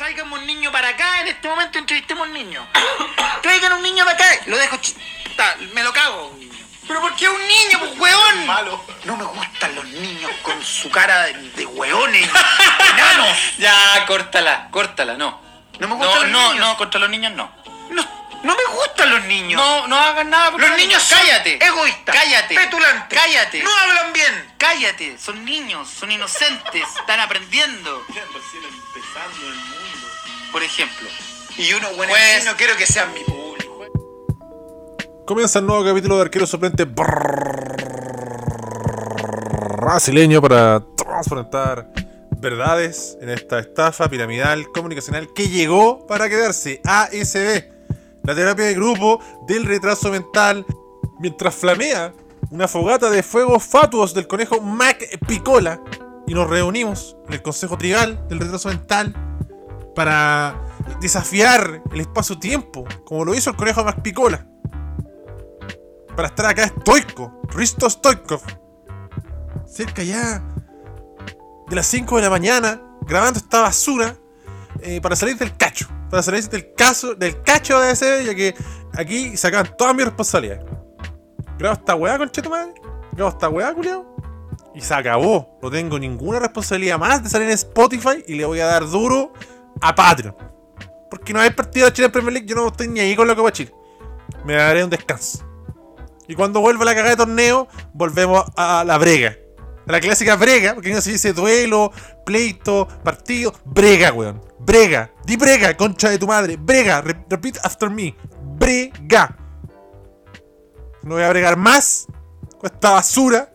Traigan un niño para acá, en este momento entrevistemos un niño. Traigan un niño para acá. Lo dejo... ch- me lo cago. ¿Pero por qué un niño, pues, hueón? Malo. No me gustan los niños con su cara de, de hueones, enanos. Ya, córtala, córtala, no. No me No, gustan los no, niños. no, contra los niños no. No, me gustan los niños. No, no hagan nada por Los niños son cállate. egoístas, Cállate. petulantes, Cállate. no hablan bien. Cállate. Son niños, son inocentes, están aprendiendo. Por ejemplo. Y uno, bueno, Pues- no quiero que sean mi público. Comienza el nuevo capítulo de Arquero Suplente brasileño para transparentar verdades en esta estafa piramidal comunicacional que llegó para quedarse. ASB, la terapia de grupo del retraso mental, mientras flamea una fogata de fuegos fatuos del conejo Mac Picola y nos reunimos en el Consejo Tribal del retraso mental para desafiar el espacio-tiempo, como lo hizo el conejo Mac Picola. Para estar acá estoico, Risto Stoikov, cerca ya de las 5 de la mañana, grabando esta basura eh, para salir del cacho, para salir del caso, del cacho de ese, ya que aquí sacan todas mis responsabilidades. Grabo esta weá, conchetumadre, grabo esta weá, culiao, y se acabó. No tengo ninguna responsabilidad más de salir en Spotify y le voy a dar duro a Patreon. Porque no hay partido de Chile en Premier League, yo no estoy ni ahí con lo que va a Chile. Me daré un descanso. Y cuando vuelva la cagada de torneo, volvemos a la brega. La clásica brega, porque no se dice duelo, pleito, partido. Brega, weón. Brega. Di brega, concha de tu madre. Brega. Re- repeat after me. Brega. No voy a bregar más con esta basura.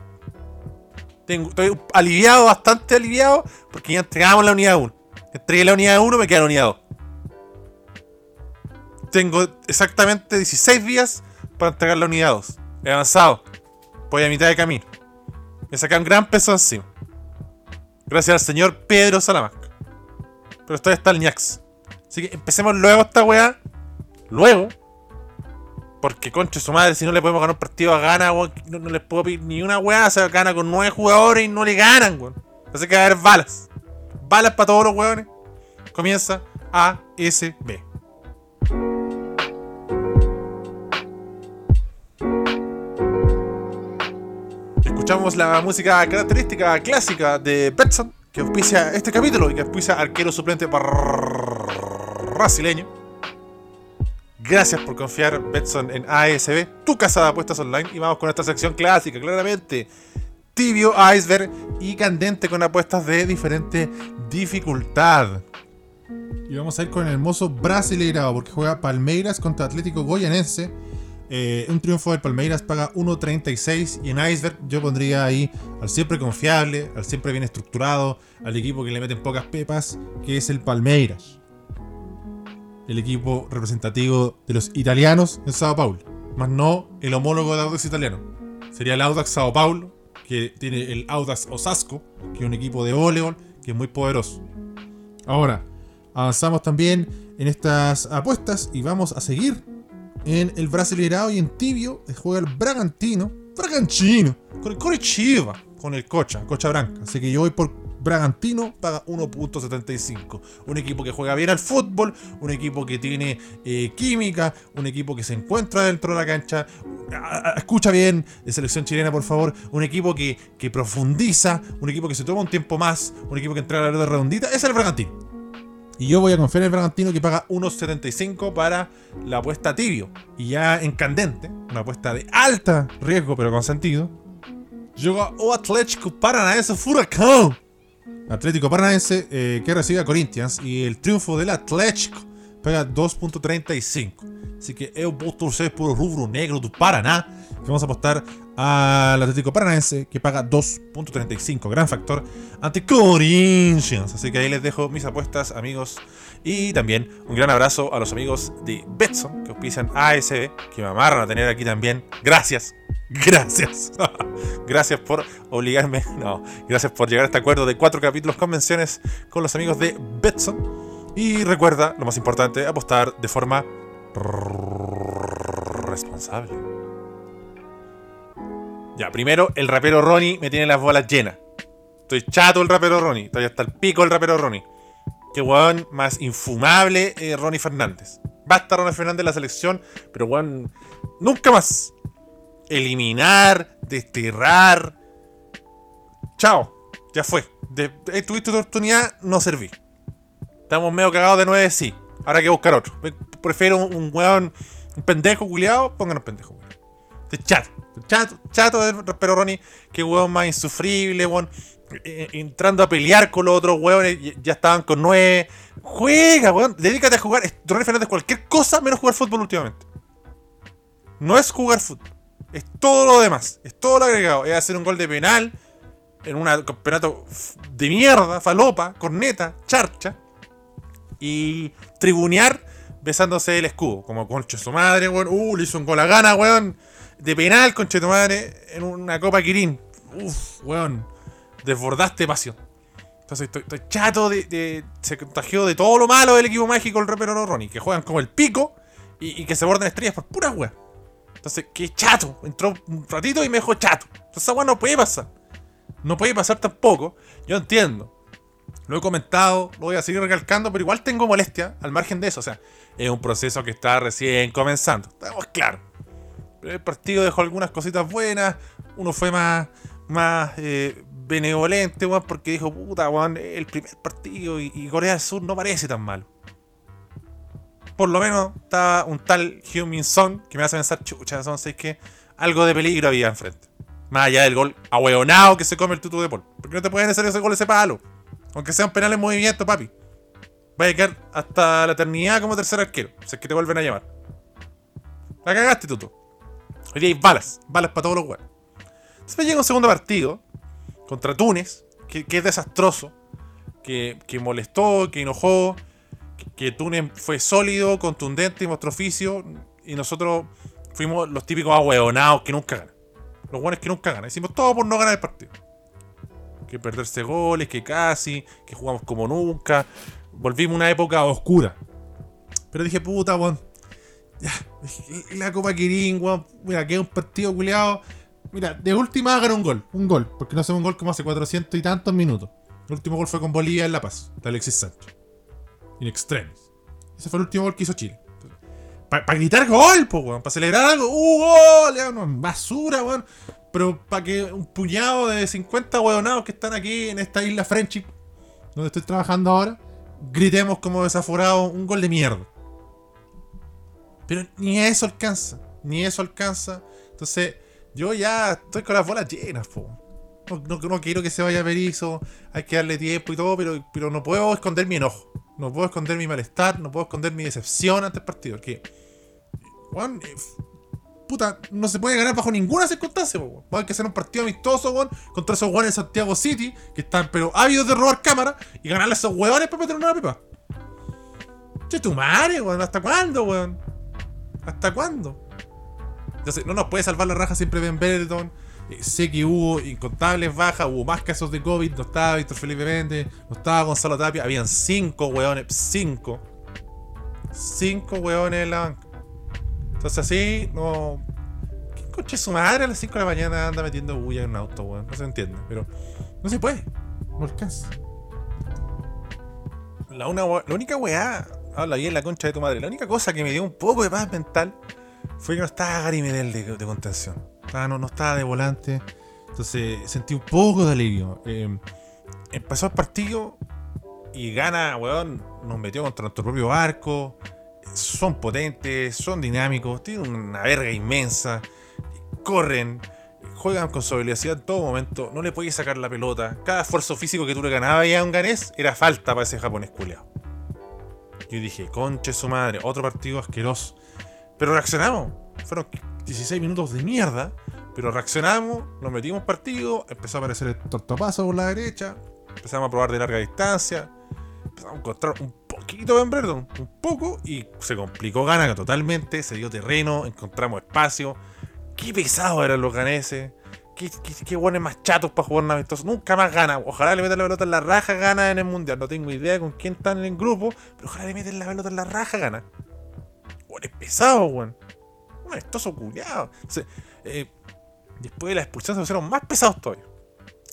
Estoy aliviado, bastante aliviado, porque ya entregamos la unidad 1. Entregué la unidad 1, me queda la unidad 2. Tengo exactamente 16 días para entregar la unidad 2. He avanzado. Voy a mitad de camino. Me saca un gran peso encima. Gracias al señor Pedro Salamanca. Pero todavía está el ñax. Así que empecemos luego esta weá. Luego. Porque concha de su madre, si no le podemos ganar un partido a gana, weón, no, no les puedo pedir ni una weá. Se gana con nueve jugadores y no le ganan, weón. Así que va a haber balas. Balas para todos los weones. Comienza ASB. Escuchamos la música característica clásica de Betson, que auspicia este capítulo y que auspicia arquero suplente brasileño. Gracias por confiar, Betson, en ASB, tu casa de apuestas online. Y vamos con esta sección clásica, claramente. Tibio, iceberg y candente con apuestas de diferente dificultad. Y vamos a ir con el hermoso Brasileirao, porque juega Palmeiras contra Atlético Goyanense. Eh, un triunfo del Palmeiras paga 1.36 y en Iceberg yo pondría ahí al siempre confiable, al siempre bien estructurado, al equipo que le meten pocas pepas, que es el Palmeiras. El equipo representativo de los italianos en Sao Paulo, más no el homólogo de Audax italiano. Sería el Audax Sao Paulo, que tiene el Audax Osasco, que es un equipo de voleibol que es muy poderoso. Ahora, avanzamos también en estas apuestas y vamos a seguir en el Brasileirao y en Tibio eh, juega el Bragantino, Bragantino, con el Coritiba, con el Cocha, Cocha Branca. Así que yo voy por Bragantino, paga 1.75. Un equipo que juega bien al fútbol, un equipo que tiene eh, química, un equipo que se encuentra dentro de la cancha. Escucha bien, de selección chilena, por favor. Un equipo que, que profundiza, un equipo que se toma un tiempo más, un equipo que entrega la pelota redondita. Es el Bragantino. Y yo voy a confiar en el Bragantino que paga 1.75 para la apuesta tibio. Y ya en candente, una apuesta de alta riesgo pero con sentido. Joga o Atlético Paranaense Furacão. Atlético Paranaense eh, que recibe a Corinthians. Y el triunfo del Atlético paga 2.35. Así que eu vou torcer por rubro negro do Paraná. Vamos a apostar al Atlético Paranaense que paga 2.35. Gran factor ante Corinthians. Así que ahí les dejo mis apuestas, amigos. Y también un gran abrazo a los amigos de Betson que auspician ASB, que me amarran a tener aquí también. Gracias. Gracias. gracias por obligarme. No, gracias por llegar a este acuerdo de cuatro capítulos con menciones con los amigos de Betson. Y recuerda, lo más importante, apostar de forma responsable. Ya, primero, el rapero Ronnie me tiene las bolas llenas. Estoy chato el rapero Ronnie. Estoy hasta el pico el rapero Ronnie. que weón más infumable eh, Ronnie Fernández. Basta Ronnie Fernández en la selección, pero weón, nunca más. Eliminar, desterrar. Chao, ya fue. De, tuviste tu oportunidad, no serví. Estamos medio cagados de nueve, sí. Ahora hay que buscar otro. Prefiero un, weón, un pendejo culiado, pónganos pendejo, weón. Chato, estoy chato, chato de pero Ronnie, que weón más insufrible, weón. eh, entrando a pelear con los otros weones, ya estaban con nueve. Juega, weón, dedícate a jugar. Ronnie Fernández, cualquier cosa menos jugar fútbol últimamente. No es jugar fútbol, es todo lo demás, es todo lo agregado. Es hacer un gol de penal en un campeonato de mierda, falopa, corneta, charcha y tribunear besándose el escudo, como concha su madre, weón. Uh, le hizo un gol gana, weón. De penal, concha tu madre, en una Copa Kirin. Uf, weón. Desbordaste pasión. Entonces estoy, chato de, Se contagió de todo lo malo del equipo mágico el rapero Ronnie, que juegan como el pico y, que se borden estrellas por puras weas. Entonces, qué chato. Entró un ratito y me dejó chato. Entonces, esa wea no puede pasar. No puede pasar tampoco. Yo entiendo. Lo he comentado, lo voy a seguir recalcando, pero igual tengo molestia al margen de eso. O sea, es un proceso que está recién comenzando. Estamos claros. Pero el partido dejó algunas cositas buenas. Uno fue más, más eh, benevolente, weón, porque dijo, puta, weón, el primer partido y, Corea del Sur no parece tan malo. Por lo menos estaba un tal Hyun Min Song que me hace pensar, chucha, son seis que algo de peligro había enfrente. Más allá del gol ahueonado que se come el tutu de Paul. Porque no te pueden hacer ese gol ese palo. Aunque sea un penal en movimiento, papi. Vaya a quedar hasta la eternidad como tercer arquero. Si es que te vuelven a llamar. La cagaste, tutu. Hoy día hay balas. Balas para todos los weones. Después llega un segundo partido. Contra Túnez. Que, es desastroso. Que, que molestó, que enojó. Que, que Túnez fue sólido, contundente y mostró oficio. Y nosotros fuimos los típicos ahueonados que nunca ganan. Los buenos que nunca ganan. Hicimos todo por no ganar el partido que perderse goles, que casi, que jugamos como nunca. Volvimos a una época oscura. Pero dije, puta, weón. La Copa Kirin, weón. Mira, queda un partido culiado. Mira, de última hagan un gol. Un gol. Porque no hacemos un gol como hace 400 y tantos minutos. El último gol fue con Bolivia en La Paz, de Alexis Sánchez. In extremis. Ese fue el último gol que hizo Chile. Para gritar gol, weón. Para celebrar algo. ¡Uh, gol! Basura, weón. Pero para que un puñado de 50 hueonados que están aquí en esta isla Friendship, donde estoy trabajando ahora, gritemos como desaforados un gol de mierda. Pero ni eso alcanza. Ni eso alcanza. Entonces, yo ya estoy con las bolas llenas, po. No, quiero que se vaya Berizzo, hay que darle tiempo y todo, pero, no puedo esconder mi enojo. No puedo esconder mi malestar, no puedo esconder mi decepción ante el partido. Que, f- puta, no se puede ganar bajo ninguna circunstancia, weón. Hay que hacer un partido amistoso, weón, contra esos weones de Santiago City, que están pero ávidos de robar cámara, y ganarle a esos weones para meter una pipa. Che, tu madre, weón, ¿hasta cuándo, weón? ¿Hasta cuándo? Entonces, no nos puede salvar la raja siempre Ben Brereton. Eh, sé que hubo incontables bajas, hubo más casos de COVID, no estaba Víctor Felipe Méndez, no estaba Gonzalo Tapia, habían cinco weones, cinco. Cinco weones en la banca. Entonces así, no. ¿Quién coche su madre a las 5 de la mañana anda metiendo bulla en un auto, weón? No se entiende, pero no se puede. No alcanza. La, una, la única weá, habla bien la concha de tu madre, la única cosa que me dio un poco de paz mental fue que no estaba Gary Medel de, de contención. Estaba- no, no estaba de volante. Entonces sentí un poco de alivio. Eh, empezó el partido y gana, weón. Nos metió contra nuestro propio barco. Son potentes, son dinámicos, tienen una verga inmensa. Corren, juegan con su velocidad en todo momento. No le podías sacar la pelota. Cada esfuerzo físico que tú le ganabas a un ganés era falta para ese japonés culeado. Yo dije, conche su madre, otro partido asqueroso. Pero reaccionamos. Fueron 16 minutos de mierda. Pero reaccionamos, nos metimos partido, empezó a aparecer el tortapaso por la derecha. Empezamos a probar de larga distancia. Empezamos a encontrar un poquito de Emberton, un poco, y se complicó Gana totalmente. Se dio terreno, encontramos espacio. Qué pesados eran los ganeses. Qué, qué, qué buenos más chatos para jugar amistosos. Nunca más gana. Ojalá le metan la pelota en la raja, gana en el mundial. No tengo idea con quién están en el grupo, pero ojalá le metan la pelota en la raja, gana. Es pesado, weón. Un amistoso culiado. Entonces, eh, después de la expulsión se pusieron más pesados todavía.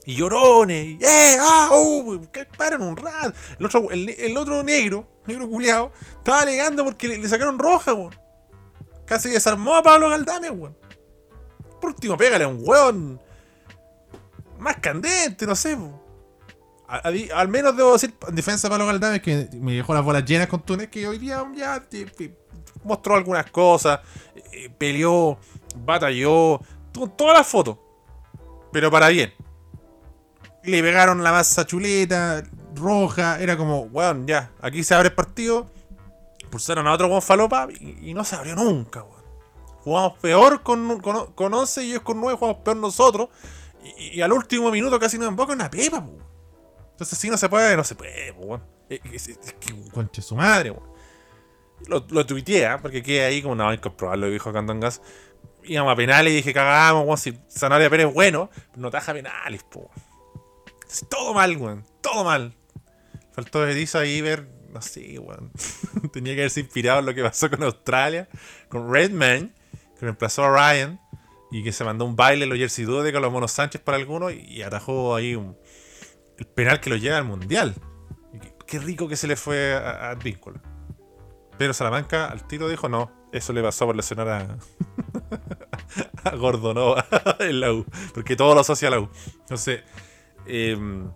Y llorones, y ¡eh! ¡ah! ¡uh! paran un rato! El otro, el, el otro negro, negro culiado, estaba alegando porque le, le sacaron roja, weón. Casi desarmó a Pablo Galdame, weón. Por último, pégale a un weón más candente, no sé, weón. A- a- al menos debo decir, en defensa de Pablo Galdame, que me dejó las bolas llenas con Túnez, que hoy día ya te- te- mostró algunas cosas, eh, peleó, batalló, tuvo todas las fotos, pero para bien. Le pegaron la masa chuleta, roja, era como, weón, ya, aquí se abre el partido, pulsaron a otro con falopa y, no se abrió nunca, weón. Jugamos peor con, con, con 11 y ellos con 9 jugamos peor nosotros. Y, al último minuto casi nos emboca una pepa, po. Entonces si no se puede, no se puede, weón. Es, es- es que conche su madre, weón. Lo, lo tuiteé, ¿ah? porque quedé ahí como, no, hay que comprobarlo, dijo Candongas. Íbamos a penales y dije, cagamos, weón, si Sanabria Pérez es bueno, no taja penales, po. Entonces, todo mal, weón, todo mal. Faltó Berizzo ahí ver, no sé, weón. Tenía que haberse inspirado en lo que pasó con Australia, con Redman, que reemplazó a Ryan y que se mandó un baile en los Jersey Dude con los Monos Sánchez para algunos y, atajó ahí el penal que lo lleva al mundial. Qué, rico que se le fue a, a. Pero Salamanca al tiro dijo no, eso le pasó por lesionar a, a Gordonova en la U, porque todo lo asocia a la U. Entonces, em,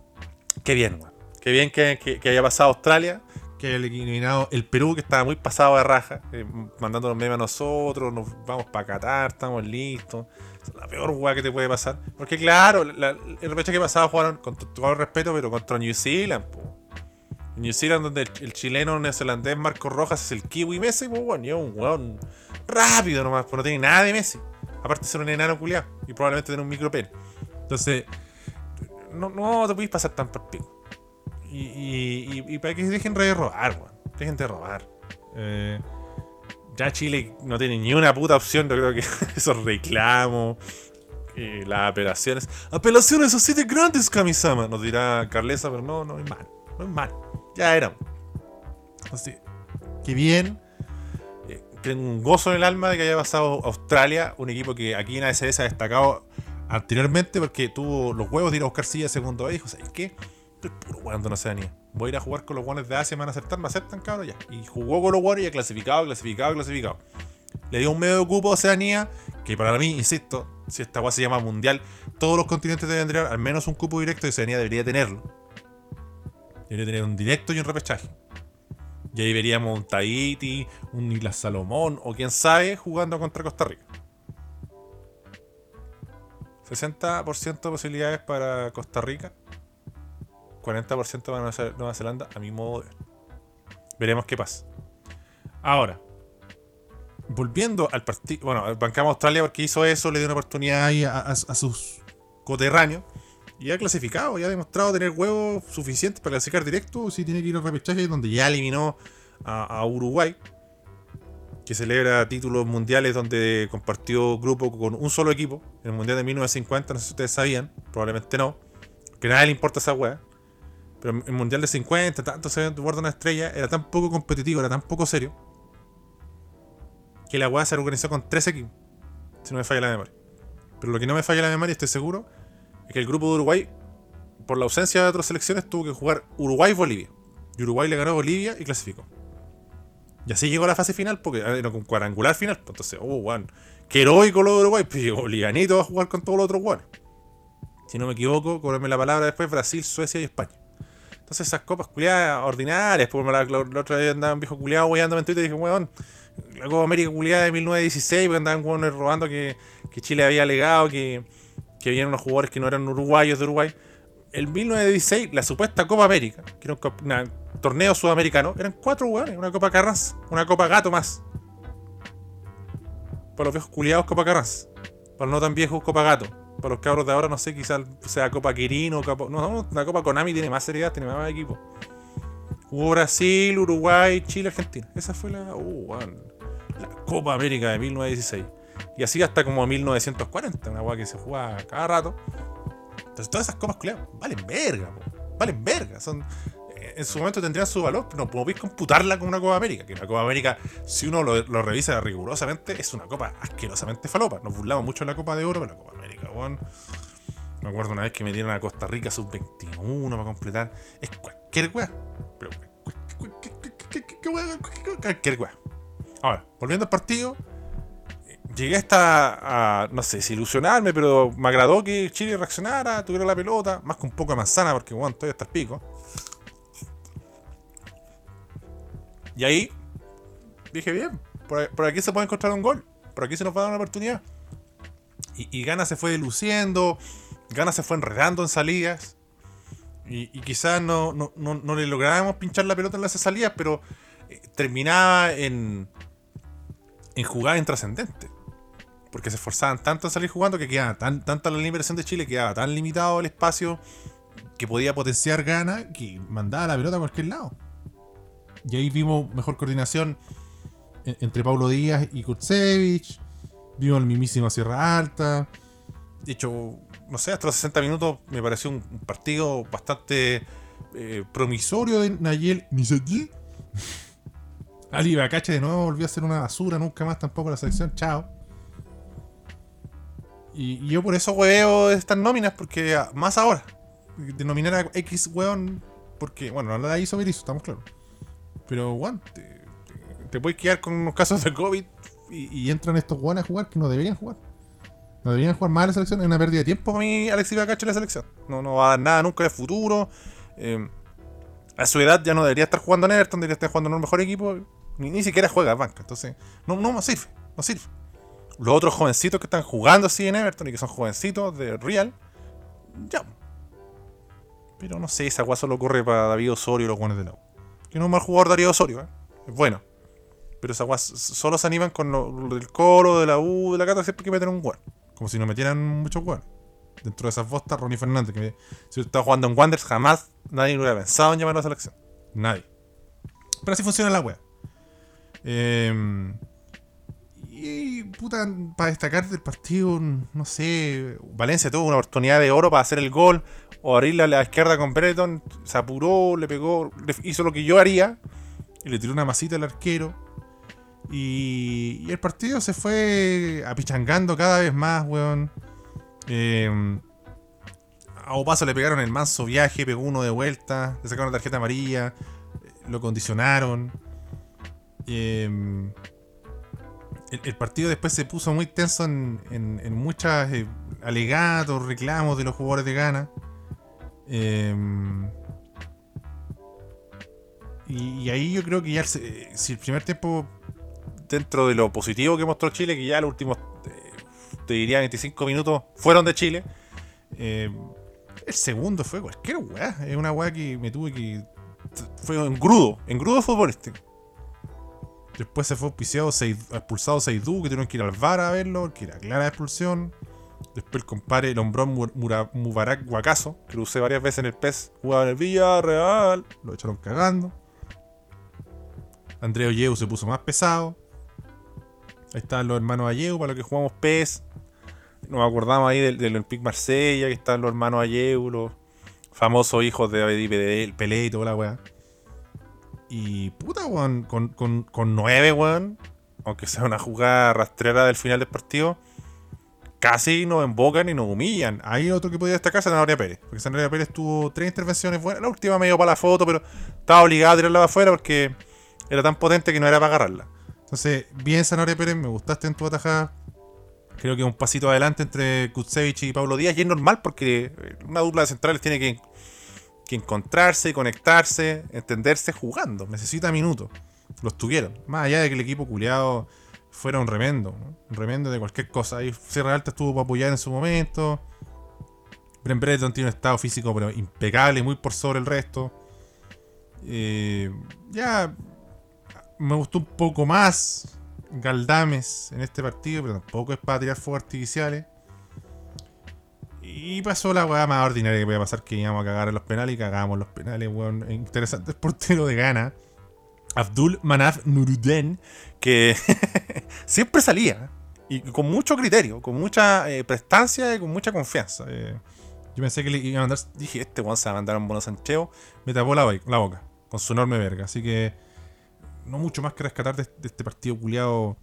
qué bien, weón. Qué bien que, haya pasado Australia, que haya eliminado el Perú, que estaba muy pasado de raja, eh, mandándonos memes a nosotros, nos vamos para Qatar, estamos listos. La peor weá que te puede pasar. Porque claro, la- el repechaje que pasaba jugaron con to- todo el respeto, pero contra New Zealand, po. New Zealand, donde el, el chileno neozelandés Marco Rojas es el kiwi Messi, pues bueno, y es un weón rápido nomás, pues no tiene nada de Messi. Aparte de ser un enano culiado y probablemente tener un micropene. Entonces, no, no te podéis pasar tan por pico. Y, y, para que dejen de robar, weón. Dejen de robar. Eh, ya Chile no tiene ni una puta opción, yo creo que esos reclamos, eh, las apelaciones. Apelaciones a siete grandes, Kamisama, nos dirá Carlesa, pero no, no es mal. No es mal. Ya eran. Así. Qué bien. Eh, tengo un gozo en el alma de que haya pasado Australia, un equipo que aquí en ASB se ha destacado anteriormente porque tuvo los huevos de ir a buscar silla de segundo y dijo, ¿sabes qué? Estoy puro jugando en Oceanía. Voy a ir a jugar con los guanes de Asia, me van a acertar, me aceptan, cabrón, ya. Y jugó con los guanes y ha clasificado, clasificado, clasificado. Le dio un medio de cupo a Oceanía, que para mí, insisto, si esta guay se llama mundial, todos los continentes deben tener al menos un cupo directo y Oceanía debería tenerlo. Debería tener un directo y un repechaje. Y ahí veríamos un Tahiti, un Isla Salomón o quién sabe jugando contra Costa Rica. 60% de posibilidades para Costa Rica, 40% para Nueva Ze- Nueva Zelanda, a mi modo de ver. Veremos qué pasa. Ahora, volviendo al partido. Bueno, bancamos a Australia porque hizo eso, le dio una oportunidad ahí a, a- a sus coterráneos. Y ha clasificado, ya ha demostrado tener huevos suficientes para clasificar directo. Si tiene que ir al repechaje, donde ya eliminó a, a Uruguay, que celebra títulos mundiales donde compartió grupo con un solo equipo. En el mundial de 1950, no sé si ustedes sabían, probablemente no, que a nadie le importa esa wea. Pero el mundial de 50, tanto se guarda una estrella, era tan poco competitivo, era tan poco serio, que la wea se organizó con tres equipos, si no me falla la memoria. Pero lo que no me falla la memoria, estoy seguro, es que el grupo de Uruguay, por la ausencia de otras selecciones, tuvo que jugar Uruguay-Bolivia. Y Uruguay le ganó a Bolivia y clasificó. Y así llegó a la fase final, porque era con cuadrangular final. pues, Entonces, oh, weón. Qué heroico lo de Uruguay, pues llegó Bolivianito a jugar con todos los otros weones. Si no me equivoco, cóbrame la palabra después, Brasil, Suecia y España. Entonces esas copas culiadas ordinarias, pues la, la, la otra vez andaba un viejo culiado weyándome en Twitter y dije, weón, la Copa América culiada de 1916, porque andaban robando que, que Chile había alegado que, que habían unos jugadores que no eran uruguayos de Uruguay. El 1916, la supuesta Copa América, que era un, torneo sudamericano, eran cuatro jugadores, una Copa Carranza, una Copa Gato más. Para los viejos culiados, Copa Carranza. Para los no tan viejos, Copa Gato. Para los cabros de ahora, no sé, quizás sea Copa Quirino, Copa... No, no, la Copa Konami tiene más seriedad, tiene más equipo. Jugó Brasil, Uruguay, Chile, Argentina. Esa fue la, uh, la Copa América de 1916. Y así hasta como 1940, una weá que se jugaba cada rato. Entonces todas esas copas culiadas valen verga, po. valen verga. Son, eh, en su momento tendrían su valor, pero no podéis computarla como una Copa América. Que la Copa América, si uno lo, lo revisa rigurosamente, es una copa asquerosamente falopa. Nos burlamos mucho de la Copa de Oro, pero la Copa América, weón. Me acuerdo una vez que me dieron a Costa Rica sub-21 para completar. Es cualquier weá. Pero cualquier weá. Ahora, volviendo al partido. Llegué hasta a, no sé si ilusionarme, pero me agradó que Chile reaccionara, tuviera la pelota, más que un poco de manzana, porque bueno, todavía está el pico. Y ahí dije, bien, por, aquí se puede encontrar un gol, por aquí se nos va a dar una oportunidad. Y, y Gana se fue luciendo, Gana se fue enredando en salidas. Y, quizás no, no, le lográbamos pinchar la pelota en las salidas, pero eh, terminaba en, en jugadas intrascendentes. Porque se esforzaban tanto en salir jugando que quedaba tan, tanta la liberación de Chile, quedaba tan limitado el espacio que podía potenciar Gana que mandaba la pelota a cualquier lado. Y ahí vimos mejor coordinación entre Paulo Díaz y Kurtsevich. Vimos el mismísimo Sierra Alta. De hecho, no sé, hasta los 60 minutos me pareció un, partido bastante eh, promisorio de Nayel Misaki. Ali Bacache de nuevo volvió a ser una basura, nunca más tampoco la selección, chao. Y, yo por eso hueveo estas nóminas, porque más ahora, denominar a X weón, porque, bueno, no la hizo Berizzo, estamos claros. Pero, weón, te, puedes quedar con unos casos de COVID y, entran estos weones a jugar que no deberían jugar. No deberían jugar más la selección, es una pérdida de tiempo para mí Alexis Bacacho en la selección. No, no va a dar nada nunca de futuro. Eh, a su edad ya no debería estar jugando en Everton, debería estar jugando en un mejor equipo. Ni, siquiera juega a banca. Entonces, no, no sirve, no sirve. Los otros jovencitos que están jugando así en Everton y que son jovencitos de Real, ya. Pero no sé, esa agua solo ocurre para David Osorio y los buenos de la U. Que no es un mal jugador Darío Osorio, ¿eh? es bueno. Pero esa agua solo se animan con lo, del coro, de la U, de la cata, siempre que meten un gol. Como si no metieran muchos goles. Dentro de esas bostas, Ronnie Fernández, que si estaba jugando en Wanderers, jamás nadie hubiera pensado en llamarlo a la selección. Nadie. Pero así funciona la wea. Eh, y puta, para destacar del partido, no sé, Valencia tuvo una oportunidad de oro para hacer el gol o abrirle a la izquierda con Breton, se apuró, le pegó, hizo lo que yo haría y le tiró una masita al arquero. Y, el partido se fue apichangando cada vez más, weón. Eh, a Opaso le pegaron el manso viaje, pegó uno de vuelta, le sacaron la tarjeta amarilla, lo condicionaron. Eh, el, partido después se puso muy tenso en, en, muchos eh, alegatos, reclamos de los jugadores de Ghana. Em, y, ahí yo creo que ya si el primer tiempo, dentro de lo positivo que mostró Chile, que ya los últimos, eh, te diría 25 minutos, fueron de Chile. Em, el segundo fue cualquier weá. Es una weá que me tuve que. Fue en grudo, en grudo futbolístico. Después se fue auspiciado, expulsado Seidú, que tuvieron que ir al VAR a verlo, que era clara expulsión. Después el compadre, el hombrón Mubarak Guacaso, que lo usé varias veces en el PES, jugaba en el Villarreal, lo echaron cagando. André Olleu se puso más pesado. Ahí están los hermanos Alleu, para los que jugamos PES. Nos acordamos ahí del, del Olympique Marsella, que están los hermanos Alleu, los famosos hijos de Pelé y toda la weá. Y puta, weón, con, con, con 9, weón, aunque sea una jugada rastrera del final del partido, casi nos embocan y nos humillan. Hay otro que podía destacar, Zanahoria Pérez. Porque Zanahoria Pérez tuvo tres intervenciones buenas. La última medio para la foto, pero estaba obligado a tirarla afuera porque era tan potente que no era para agarrarla. Entonces, bien Zanahoria Pérez, me gustaste en tu atajada. Creo que un pasito adelante entre Kutsevich y Pablo Díaz. Y es normal porque una dupla de centrales tiene que que encontrarse, conectarse, entenderse jugando. Necesita minutos. Los tuvieron. Más allá de que el equipo culiado fuera un remendo. Un remendo de cualquier cosa. Ahí Sierra Alta estuvo para apoyar en su momento. Bren Breton tiene un estado físico pero impecable, muy por sobre el resto. Eh, ya me gustó un poco más Galdames en este partido, pero tampoco es para tirar fuegos artificiales. Y pasó la weá más ordinaria que podía pasar, que íbamos a cagar en los penales y cagamos los penales, weón. Interesante portero de gana. Abdul Manaf Nuruden, que siempre salía. Y con mucho criterio, con mucha eh, prestancia y con mucha confianza. Eh, yo pensé que le iba a mandar. Dije, este weón se va a mandar un bono sancheo. Me tapó la, boca con su enorme verga. Así que no mucho más que rescatar de, este partido culiado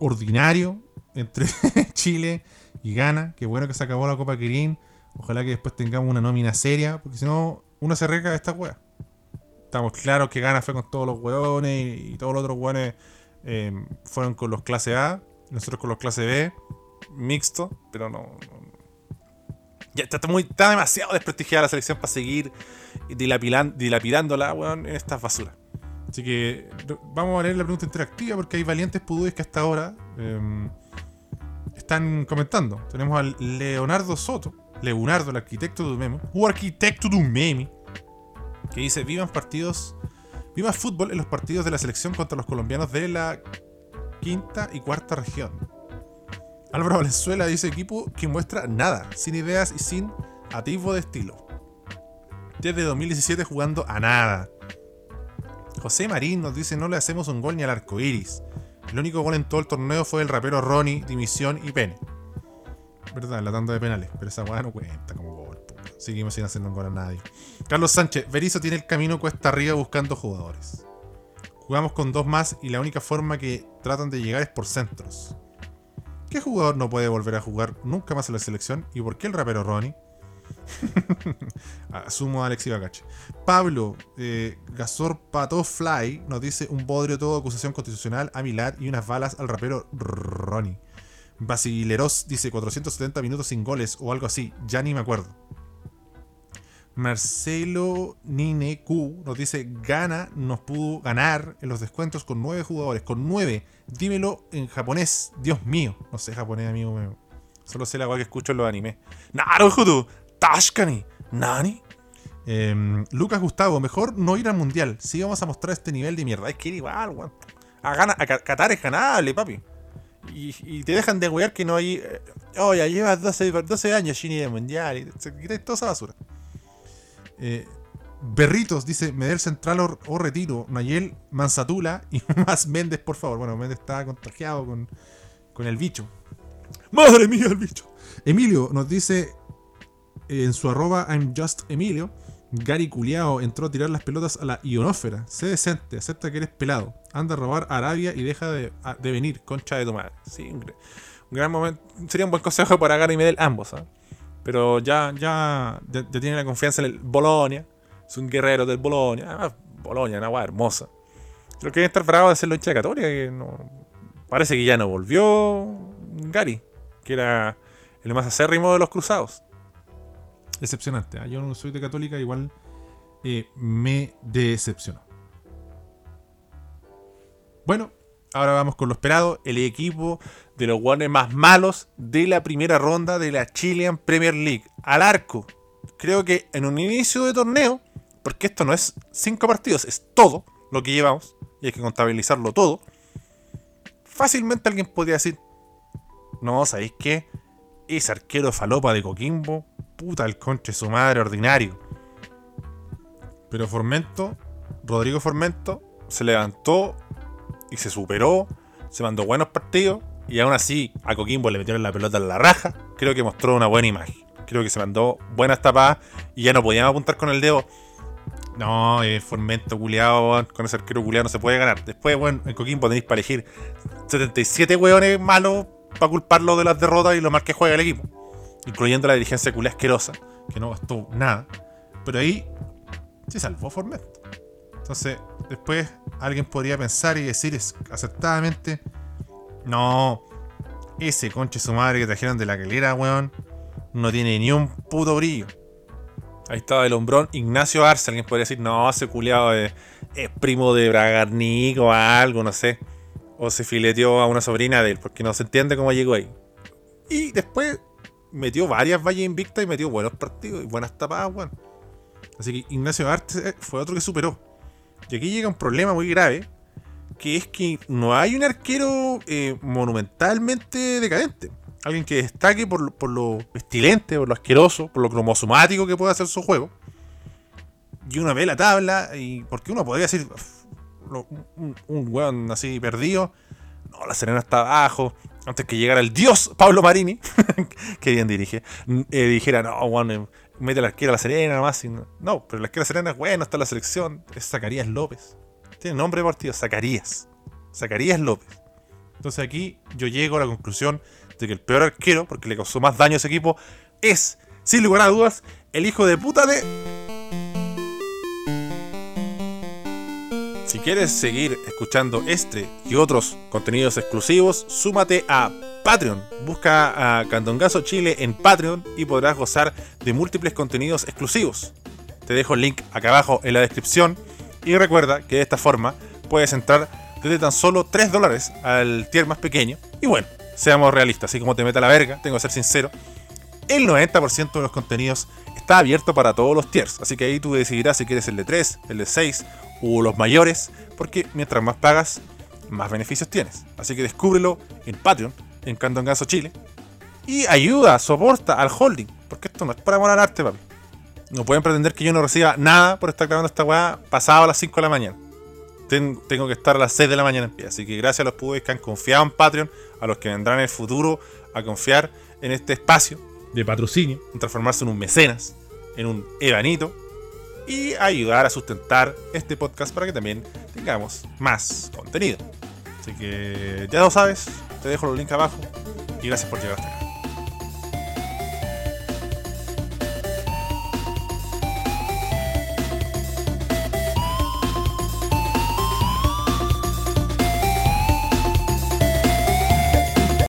ordinario entre Chile y gana. Qué bueno que se acabó la Copa Kirin. Ojalá que después tengamos una nómina seria, porque si no, uno se arriesga de esta wea. Estamos claros que gana fue con todos los weones y, todos los otros weones eh, fueron con los clase A, nosotros con los clase B, mixto, pero no. ya está, muy, está demasiado desprestigiada la selección para seguir dilapidándola, weón, en estas basuras. Así que vamos a leer la pregunta interactiva porque hay valientes pudúes que hasta ahora eh, están comentando. Tenemos al Leonardo Soto, Leonardo, el arquitecto de un meme, o arquitecto de un meme, que dice: Vivan partidos, viva fútbol en los partidos de la selección contra los colombianos de la quinta y cuarta región. Álvaro Valenzuela dice: equipo que muestra nada, sin ideas y sin atisbo de estilo. Desde 2017 jugando a nada. José Marín nos dice: No le hacemos un gol ni al arco iris. El único gol en todo el torneo fue el rapero Ronnie, Dimisión y Pene. Verdad, la tanda de penales. Pero esa weá no cuenta como gol. Seguimos sin hacerle un gol a nadie. Carlos Sánchez, Berizzo tiene el camino cuesta arriba buscando jugadores. Jugamos con dos más y la única forma que tratan de llegar es por centros. ¿Qué jugador no puede volver a jugar nunca más en la selección? ¿Y por qué el rapero Ronnie? Asumo a Alexi Bacache. Pablo eh, nos dice un bodrio todo acusación constitucional a Milad y unas balas al rapero Ronnie. Basileros dice 470 minutos sin goles o algo así, ya ni me acuerdo. Marcelo Nine Q nos dice gana, nos pudo ganar en los descuentos con nueve jugadores, con nueve. Dímelo en japonés, Dios mío. No sé japonés, amigo mío. Solo sé la weá que escucho en los animes. Naruhodo, Tashkani, Nani. Em, Lucas Gustavo, mejor no ir al mundial. Si vamos a mostrar este nivel de mierda. Es que igual. A, gana- a Ca- Qatar es ganable, papi. Y, te dejan de wear que no hay. eh, Oh, ya llevas 12, 12 años sin ir al mundial. Y se quitáis toda esa basura. Eh, Berritos dice Medel Central o, Retiro, Nayel Manzatula y más Méndez, por favor. Bueno, Méndez está contagiado con, con el bicho. ¡Madre mía, el bicho! Emilio nos dice en su arroba I'm just Emilio. Gary Culeado entró a tirar las pelotas a la ionósfera. Sé decente, acepta que eres pelado. Anda a robar a Arabia y deja de, venir, concha de tu. Sí, un, gr- un gran momento. Sería un buen consejo para Gary y ambos, ¿ah? Pero ya, ya, ya, tiene la confianza en el Bolonia. Es un guerrero del Bolonia. Además, Bolonia, una weá hermosa. Creo que debe estar bravo de hacerlo de católica. Que no, parece que ya no volvió Gary, que era el más acérrimo de los cruzados. Decepcionante. ¿ah? Yo no soy de católica, igual eh, me decepcionó. Bueno, ahora vamos con lo esperado. El equipo de los guanes más malos de la primera ronda de la Chilean Premier League. Al arco. Creo que en un inicio de torneo, porque esto no es cinco partidos, es todo lo que llevamos, y hay que contabilizarlo todo. Fácilmente alguien podría decir: No, ¿sabéis qué? Ese arquero falopa de Coquimbo, puta el conche su madre ordinario. Pero Formento, Rodrigo Formento, se levantó y se superó, se mandó buenos partidos y aún así a Coquimbo le metieron la pelota en la raja. Creo que mostró una buena imagen. Creo que se mandó buenas tapadas y ya no podíamos apuntar con el dedo. No, eh, Formento culiado, weón, con ese arquero culiado no se puede ganar. Después, bueno, en Coquimbo tenéis para elegir 77 hueones malos para culparlo de las derrotas y lo mal que juega el equipo. Incluyendo la dirigencia culia asquerosa, que no gastó nada. Pero ahí se salvó Formento. Entonces, después alguien podría pensar y decir acertadamente: No, ese conche su madre que trajeron de la calera, weón, no tiene ni un puto brillo. Ahí estaba el hombrón Ignacio Arce. Alguien podría decir: No, ese culiado es, es primo de Bragarnik o algo, no sé. O se fileteó a una sobrina de él, porque no se entiende cómo llegó ahí. Y después metió varias vallas invictas y metió buenos partidos y buenas tapadas, weón. Así que Ignacio Arce fue otro que superó. Y aquí llega un problema muy grave, que es que no hay un arquero eh, monumentalmente decadente. Alguien que destaque por, por lo pestilente, por lo asqueroso, por lo cromosomático que puede hacer su juego. Y uno ve la tabla, y porque uno podría decir, "Uf, lo- un, un weón así perdido, no, la Serena está abajo. Antes que llegara el dios Pablo Marini, que bien dirige, eh, dijera, no, weón, eh, mete al arquero a la Serena nomás. y no, no, pero la Serena es bueno, está en la selección. Es Zacarías López. Tiene nombre de partido, Zacarías. Zacarías López. Entonces aquí yo llego a la conclusión de que el peor arquero, porque le causó más daño a ese equipo, es sin lugar a dudas, el hijo de puta de... Si quieres seguir escuchando este y otros contenidos exclusivos, súmate a Patreon. Busca a Candongazo Chile en Patreon y podrás gozar de múltiples contenidos exclusivos. Te dejo el link acá abajo en la descripción y recuerda que de esta forma puedes entrar desde tan solo 3 dólares al tier más pequeño. Y bueno, seamos realistas, así como te meta la verga, tengo que ser sincero, el 90% de los contenidos está abierto para todos los tiers. Así que ahí tú decidirás si quieres el de 3, el de 6 o los mayores, porque mientras más pagas, más beneficios tienes. Así que descúbrelo en Patreon, en Candongazo Chile. Y ayuda, soporta al holding, porque esto no es para morar arte, papi. No pueden pretender que yo no reciba nada por estar grabando esta weá pasado a las 5 de la mañana. tengo que estar a las 6 de la mañana en pie. Así que gracias a los pubes que han confiado en Patreon, a los que vendrán en el futuro a confiar en este espacio de patrocinio, en transformarse en un mecenas, en un evanito y ayudar a sustentar este podcast para que también tengamos más contenido. Así que ya lo sabes, te dejo los links abajo y gracias por llegar hasta acá.